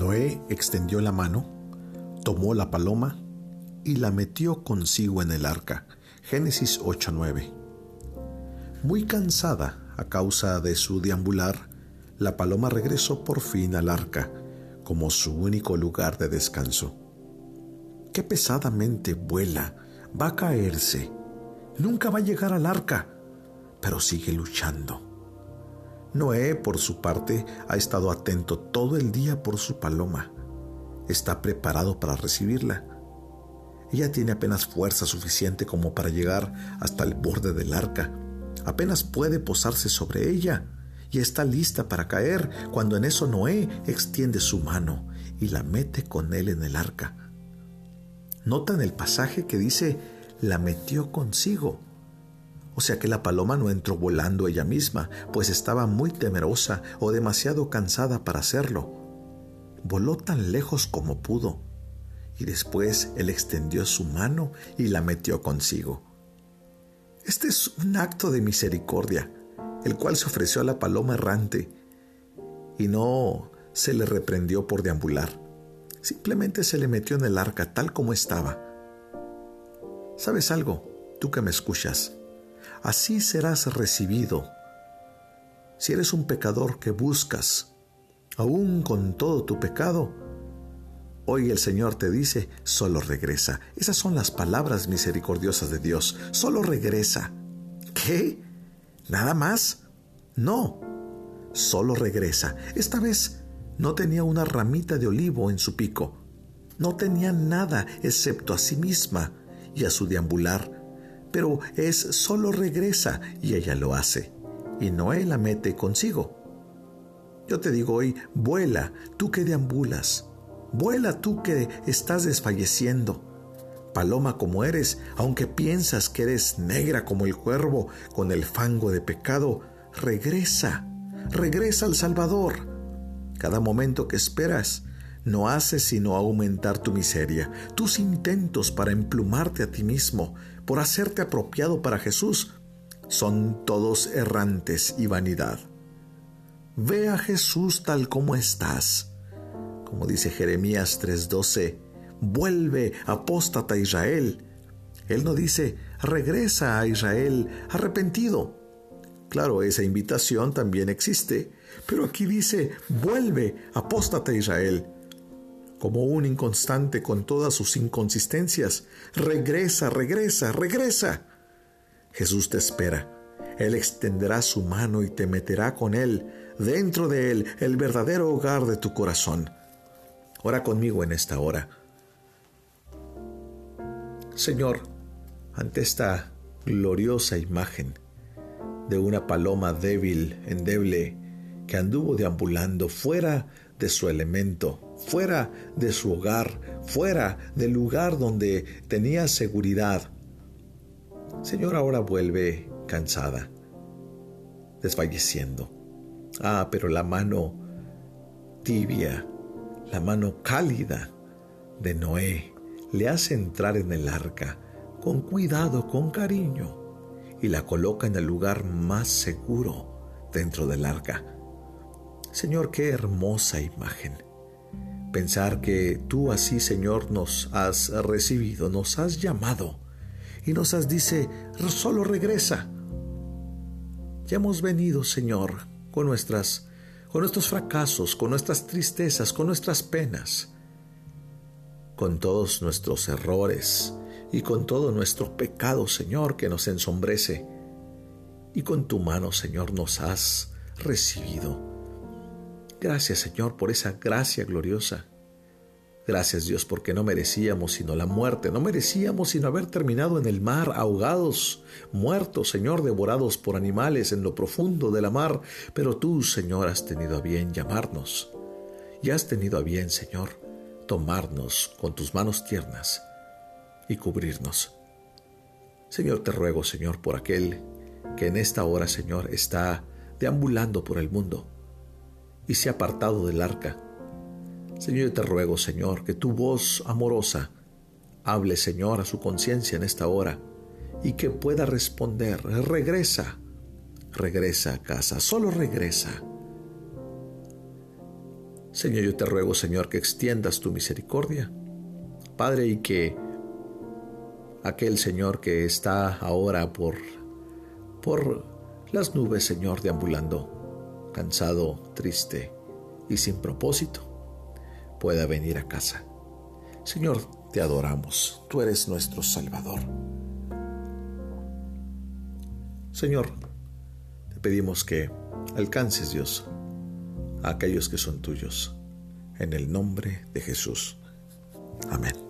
Noé extendió la mano, tomó la paloma y la metió consigo en el arca. Génesis 8:9. Muy cansada a causa de su deambular, la paloma regresó por fin al arca como su único lugar de descanso. Qué pesadamente vuela, va a caerse, nunca va a llegar al arca, pero sigue luchando. Noé, por su parte, ha estado atento todo el día por su paloma. Está preparado para recibirla. Ella tiene apenas fuerza suficiente como para llegar hasta el borde del arca. Apenas puede posarse sobre ella y está lista para caer cuando en eso Noé extiende su mano y la mete con él en el arca. Notan el pasaje que dice, la metió consigo. O sea que la paloma no entró volando ella misma, pues estaba muy temerosa o demasiado cansada para hacerlo. Voló tan lejos como pudo, y después él extendió su mano y la metió consigo. Este es un acto de misericordia, el cual se ofreció a la paloma errante, y no se le reprendió por deambular. Simplemente se le metió en el arca tal como estaba. ¿Sabes algo? Tú que me escuchas así serás recibido. Si eres un pecador que buscas, aún con todo tu pecado, hoy el Señor te dice, solo regresa. Esas son las palabras misericordiosas de Dios, solo regresa. ¿Qué? ¿Nada más? No, solo regresa. Esta vez no tenía una ramita de olivo en su pico. No tenía nada excepto a sí misma y a su deambular pero es solo regresa y ella lo hace, y Noé la mete consigo. Yo te digo hoy, vuela, tú que deambulas, vuela tú que estás desfalleciendo. Paloma como eres, aunque piensas que eres negra como el cuervo con el fango de pecado, regresa, regresa al Salvador. Cada momento que esperas, no hace sino aumentar tu miseria, tus intentos para emplumarte a ti mismo, por hacerte apropiado para Jesús, son todos errantes y vanidad. Ve a Jesús tal como estás. Como dice Jeremías 3:12, vuelve, apóstata Israel. Él no dice, regresa a Israel arrepentido. Claro, esa invitación también existe, pero aquí dice, vuelve, apóstata Israel como un inconstante con todas sus inconsistencias. Regresa, regresa, regresa. Jesús te espera. Él extenderá su mano y te meterá con Él, dentro de Él, el verdadero hogar de tu corazón. Ora conmigo en esta hora. Señor, ante esta gloriosa imagen de una paloma débil, endeble, que anduvo deambulando fuera de su elemento, fuera de su hogar, fuera del lugar donde tenía seguridad. Señor, ahora vuelve cansada, desfalleciendo. Ah, pero la mano tibia, la mano cálida de Noé le hace entrar en el arca con cuidado, con cariño, y la coloca en el lugar más seguro dentro del arca. Señor, qué hermosa imagen Pensar que tú así, Señor, nos has recibido, nos has llamado y nos has dice, solo regresa. Ya hemos venido, Señor, con nuestras con nuestros fracasos, con nuestras tristezas, con nuestras penas, con todos nuestros errores y con todo nuestro pecado, Señor, que nos ensombrece. Y con tu mano, Señor, nos has recibido. Gracias Señor por esa gracia gloriosa. Gracias Dios porque no merecíamos sino la muerte, no merecíamos sino haber terminado en el mar, ahogados, muertos, Señor, devorados por animales en lo profundo de la mar, pero tú, Señor, has tenido a bien llamarnos y has tenido a bien, Señor, tomarnos con tus manos tiernas y cubrirnos. Señor, te ruego, Señor, por aquel que en esta hora, Señor, está deambulando por el mundo y se ha apartado del arca. Señor, yo te ruego, Señor, que tu voz amorosa hable, Señor, a su conciencia en esta hora y que pueda responder, regresa, regresa a casa, solo regresa. Señor, yo te ruego, Señor, que extiendas tu misericordia. Padre, y que aquel Señor que está ahora por, por las nubes, Señor, deambulando, cansado, triste y sin propósito, pueda venir a casa. Señor, te adoramos, tú eres nuestro Salvador. Señor, te pedimos que alcances, Dios, a aquellos que son tuyos, en el nombre de Jesús. Amén.